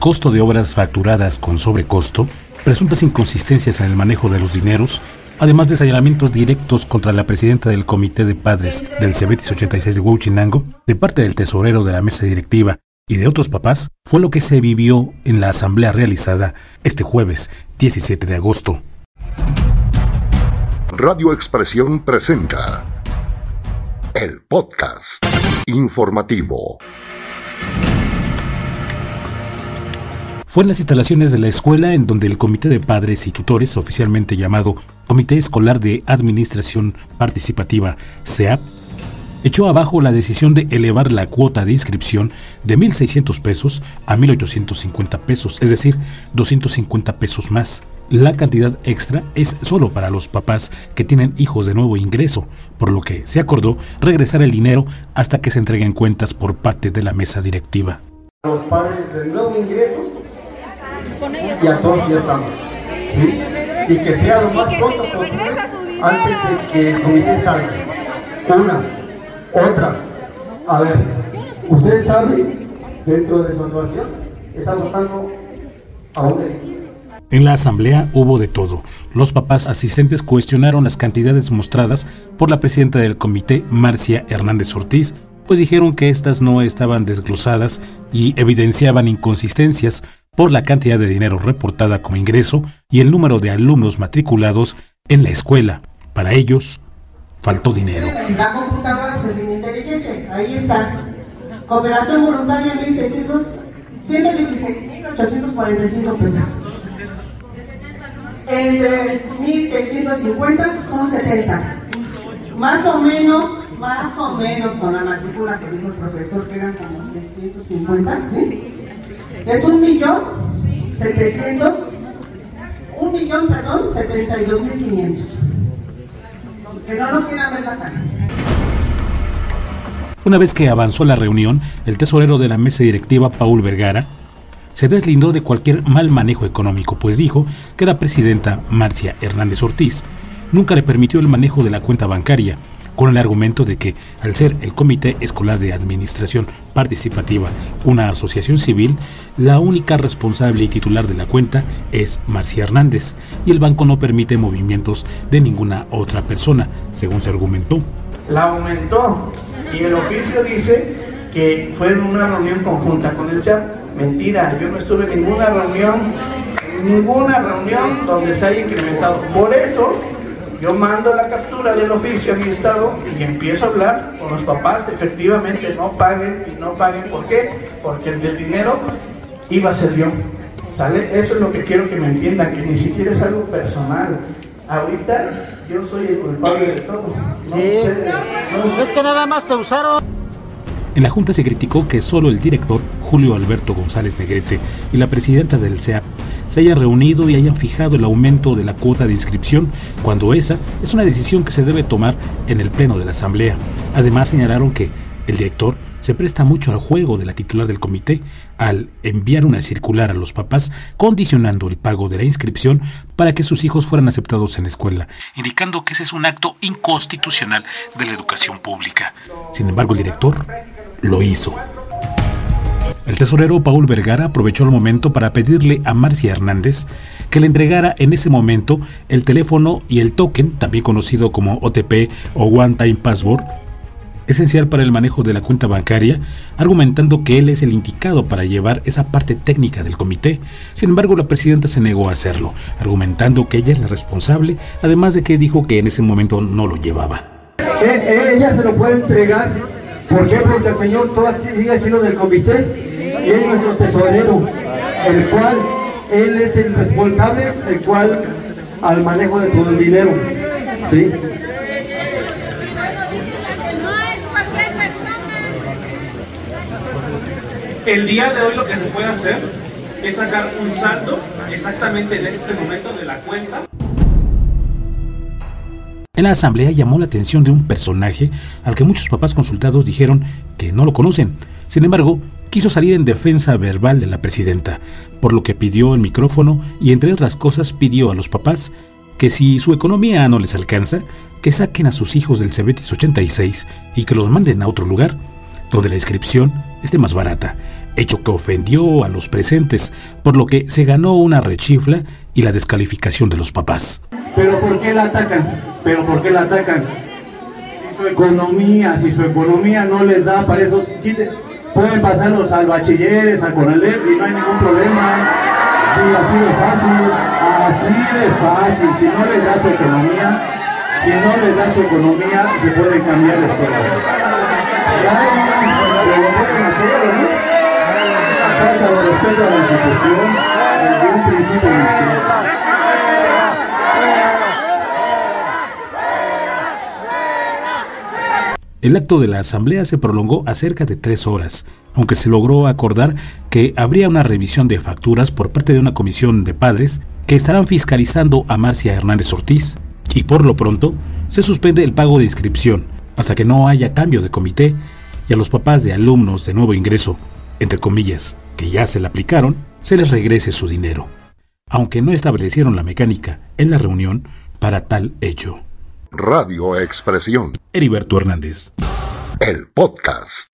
costo de obras facturadas con sobrecosto, presuntas inconsistencias en el manejo de los dineros, además de señalamientos directos contra la presidenta del Comité de Padres del Cebetis 86 de Huachinango, de parte del tesorero de la mesa directiva y de otros papás, fue lo que se vivió en la asamblea realizada este jueves 17 de agosto. Radio Expresión presenta el podcast informativo. Fue en las instalaciones de la escuela en donde el Comité de Padres y Tutores, oficialmente llamado Comité Escolar de Administración Participativa, SEAP, echó abajo la decisión de elevar la cuota de inscripción de 1.600 pesos a 1.850 pesos, es decir, 250 pesos más. La cantidad extra es solo para los papás que tienen hijos de nuevo ingreso, por lo que se acordó regresar el dinero hasta que se entreguen cuentas por parte de la mesa directiva. Los padres de nuevo ingreso y a todos ya estamos. ¿sí? Y que sea lo más pronto posible antes de que el comité salga. Una, otra. A ver, usted sabe, dentro de su asociación, está votando a un delito. En la asamblea hubo de todo. Los papás asistentes cuestionaron las cantidades mostradas por la presidenta del comité, Marcia Hernández Ortiz, pues dijeron que éstas no estaban desglosadas y evidenciaban inconsistencias por la cantidad de dinero reportada como ingreso y el número de alumnos matriculados en la escuela. Para ellos, faltó dinero. La computadora es inteligente, ahí está. Cooperación voluntaria 1600, 116.845 pesos. Entre 1650 son 70. Más o menos, más o menos con la matrícula que dijo el profesor que eran como 650, ¿sí? Es un millón setecientos, un millón, perdón, setenta y dos mil quinientos. Que no nos quieran ver la cara. Una vez que avanzó la reunión, el tesorero de la mesa directiva, Paul Vergara, se deslindó de cualquier mal manejo económico, pues dijo que la presidenta Marcia Hernández Ortiz nunca le permitió el manejo de la cuenta bancaria, con el argumento de que, al ser el Comité Escolar de Administración Participativa una asociación civil, la única responsable y titular de la cuenta es Marcia Hernández, y el banco no permite movimientos de ninguna otra persona, según se argumentó. La aumentó y el oficio dice que fue en una reunión conjunta con el SEAP. Mentira, yo no estuve en ninguna reunión, ninguna reunión donde se haya incrementado. Por eso yo mando la captura del oficio a mi estado y empiezo a hablar con los papás, efectivamente no paguen y no paguen. ¿Por qué? Porque el del dinero iba a ser yo. ¿Sale? Eso es lo que quiero que me entiendan, que ni siquiera es algo personal. Ahorita yo soy el culpable de todo. No ustedes, Es que nada más te usaron. En la Junta se criticó que solo el director Julio Alberto González Negrete y la presidenta del CEAP se hayan reunido y hayan fijado el aumento de la cuota de inscripción, cuando esa es una decisión que se debe tomar en el Pleno de la Asamblea. Además señalaron que el director se presta mucho al juego de la titular del comité al enviar una circular a los papás condicionando el pago de la inscripción para que sus hijos fueran aceptados en la escuela, indicando que ese es un acto inconstitucional de la educación pública. Sin embargo, el director lo hizo. El tesorero Paul Vergara aprovechó el momento para pedirle a Marcia Hernández que le entregara en ese momento el teléfono y el token, también conocido como OTP o One Time Password, esencial para el manejo de la cuenta bancaria, argumentando que él es el indicado para llevar esa parte técnica del comité. Sin embargo, la presidenta se negó a hacerlo, argumentando que ella es la responsable, además de que dijo que en ese momento no lo llevaba. Eh, eh, ella se lo puede entregar, ¿por qué? Porque el señor todavía sigue siendo del comité y es nuestro tesorero, el cual él es el responsable, el cual al manejo de todo el dinero. ¿sí? El día de hoy lo que se puede hacer es sacar un saldo exactamente en este momento de la cuenta. En la asamblea llamó la atención de un personaje al que muchos papás consultados dijeron que no lo conocen. Sin embargo, quiso salir en defensa verbal de la presidenta, por lo que pidió el micrófono y entre otras cosas pidió a los papás que si su economía no les alcanza, que saquen a sus hijos del Cebetis 86 y que los manden a otro lugar, donde la inscripción esté más barata. Hecho que ofendió a los presentes, por lo que se ganó una rechifla y la descalificación de los papás. ¿Pero por qué la atacan? ¿Pero por qué la atacan? Si su economía, si su economía no les da para esos... Pueden pasarlos al bachilleres, al Conalep y no hay ningún problema. Sí, así de fácil, así de fácil. Si no les da su economía, si no les da su economía, se puede cambiar de escuela. Claro, pero lo pueden hacer, ¿no? El acto de la asamblea se prolongó a cerca de tres horas, aunque se logró acordar que habría una revisión de facturas por parte de una comisión de padres que estarán fiscalizando a Marcia Hernández Ortiz, y por lo pronto se suspende el pago de inscripción hasta que no haya cambio de comité y a los papás de alumnos de nuevo ingreso, entre comillas, que ya se le aplicaron, se les regrese su dinero, aunque no establecieron la mecánica en la reunión para tal hecho. Radio Expresión. Heriberto Hernández. El podcast.